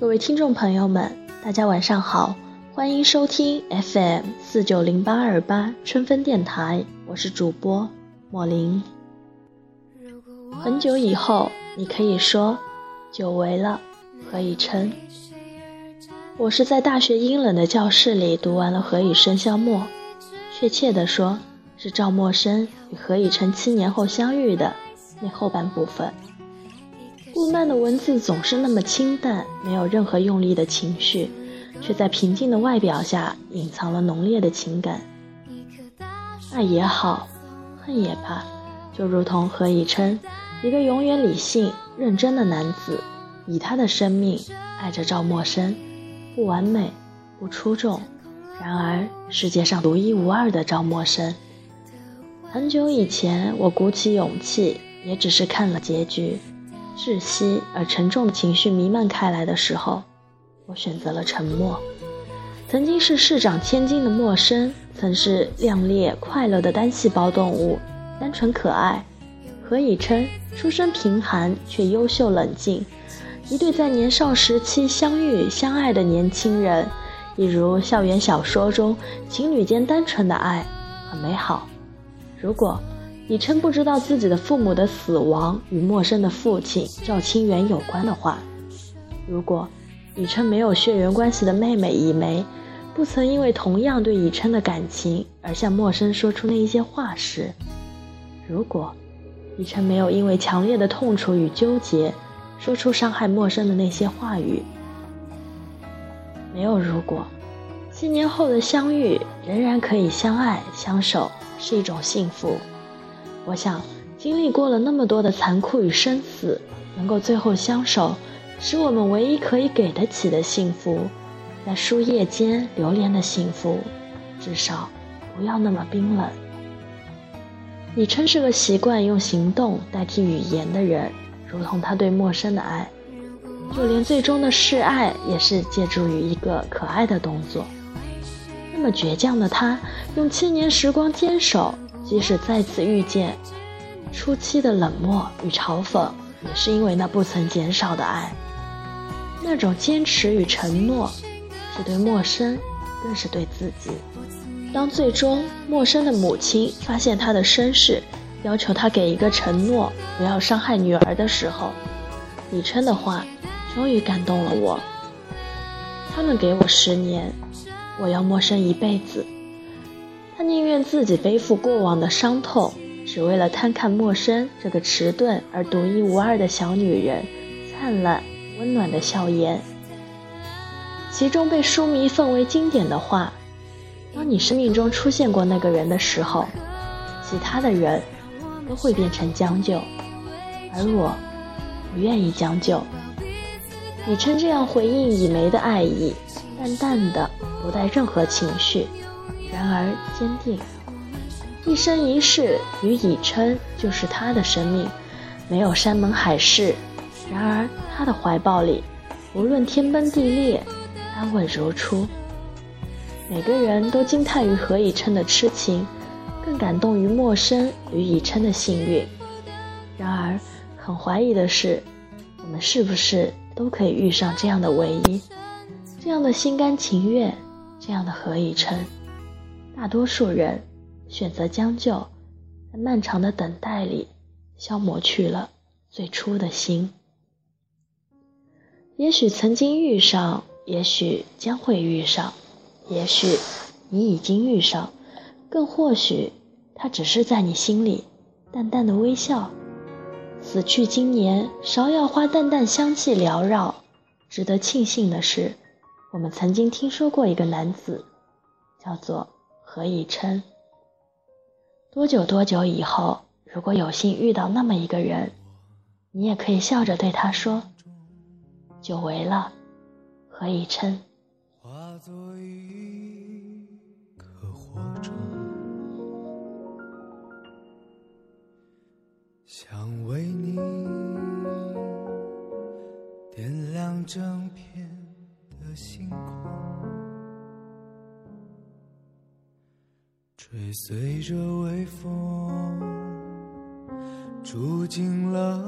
各位听众朋友们，大家晚上好，欢迎收听 FM 四九零八二八春分电台，我是主播莫林。很久以后，你可以说，久违了，何以琛？我是在大学阴冷的教室里读完了《何以笙箫默》，确切的说，是赵默笙与何以琛七年后相遇的那后半部分。顾漫的文字总是那么清淡，没有任何用力的情绪，却在平静的外表下隐藏了浓烈的情感。爱也好，恨也罢，就如同何以琛，一个永远理性认真的男子，以他的生命爱着赵默笙，不完美，不出众，然而世界上独一无二的赵默笙。很久以前，我鼓起勇气，也只是看了结局。窒息而沉重的情绪弥漫开来的时候，我选择了沉默。曾经是市长千金的陌生，曾是亮丽快乐的单细胞动物，单纯可爱。何以琛出身贫寒却优秀冷静，一对在年少时期相遇相爱的年轻人，一如校园小说中情侣间单纯的爱，很美好。如果。以琛不知道自己的父母的死亡与陌生的父亲赵清源有关的话，如果以琛没有血缘关系的妹妹以梅，不曾因为同样对以琛的感情而向陌生说出那一些话时，如果以琛没有因为强烈的痛楚与纠结说出伤害陌生的那些话语，没有如果，七年后的相遇仍然可以相爱相守，是一种幸福。我想，经历过了那么多的残酷与生死，能够最后相守，是我们唯一可以给得起的幸福。在树叶间流连的幸福，至少不要那么冰冷。李琛是个习惯用行动代替语言的人，如同他对陌生的爱，就连最终的示爱，也是借助于一个可爱的动作。那么倔强的他，用七年时光坚守。即使再次遇见，初期的冷漠与嘲讽，也是因为那不曾减少的爱。那种坚持与承诺，是对陌生，更是对自己。当最终陌生的母亲发现他的身世，要求他给一个承诺，不要伤害女儿的时候，李琛的话终于感动了我。他们给我十年，我要陌生一辈子。他宁愿自己背负过往的伤痛，只为了贪看陌生这个迟钝而独一无二的小女人灿烂温暖的笑颜。其中被书迷奉为经典的话：“当你生命中出现过那个人的时候，其他的人都会变成将就，而我不愿意将就。”李琛这样回应以梅的爱意，淡淡的，不带任何情绪。然而坚定，一生一世与以琛就是他的生命，没有山盟海誓。然而他的怀抱里，无论天崩地裂，安稳如初。每个人都惊叹于何以琛的痴情，更感动于陌生与以琛的幸运。然而很怀疑的是，我们是不是都可以遇上这样的唯一，这样的心甘情愿，这样的何以琛？大多数人选择将就，在漫长的等待里消磨去了最初的心。也许曾经遇上，也许将会遇上，也许你已经遇上，更或许他只是在你心里淡淡的微笑。死去今年，芍药花淡淡香气缭绕。值得庆幸的是，我们曾经听说过一个男子，叫做。何以琛？多久多久以后，如果有幸遇到那么一个人，你也可以笑着对他说：“久违了，何以琛。”化作一颗火种，想为你点亮整片的星空。追随着微风，住进了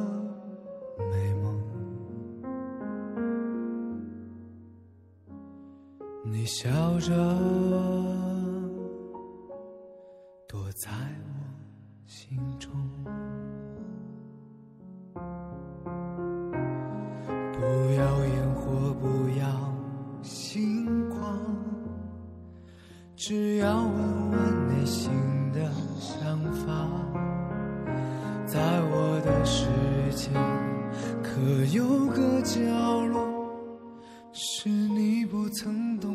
美梦。你笑着躲在我心中，不要烟火，不要星光，只要我可有个角落？是你不曾懂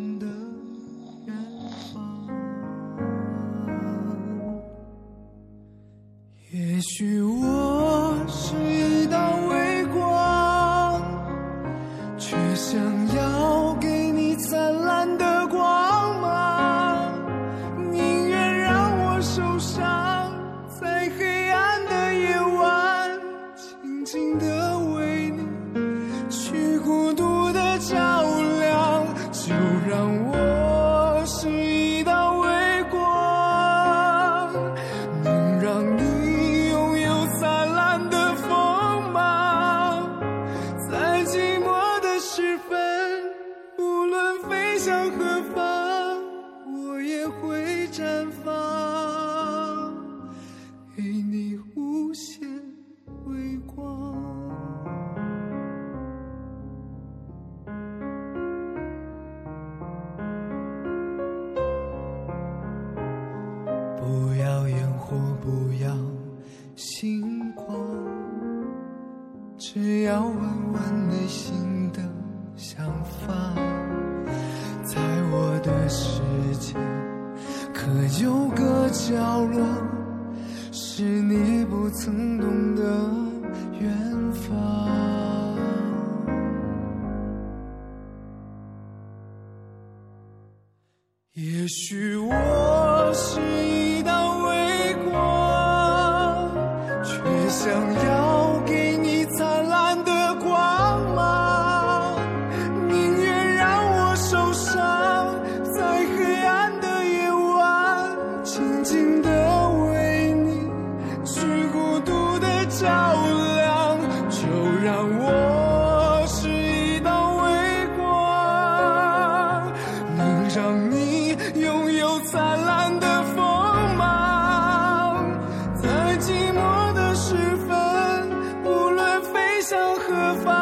要烟火，不要星光，只要问问内心的想法。在我的世界，可有个角落，是你不曾懂的远方。也许我是灿烂的锋芒，在寂寞的时分，无论飞向何方，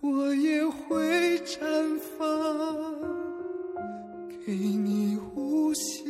我也会绽放，给你无限。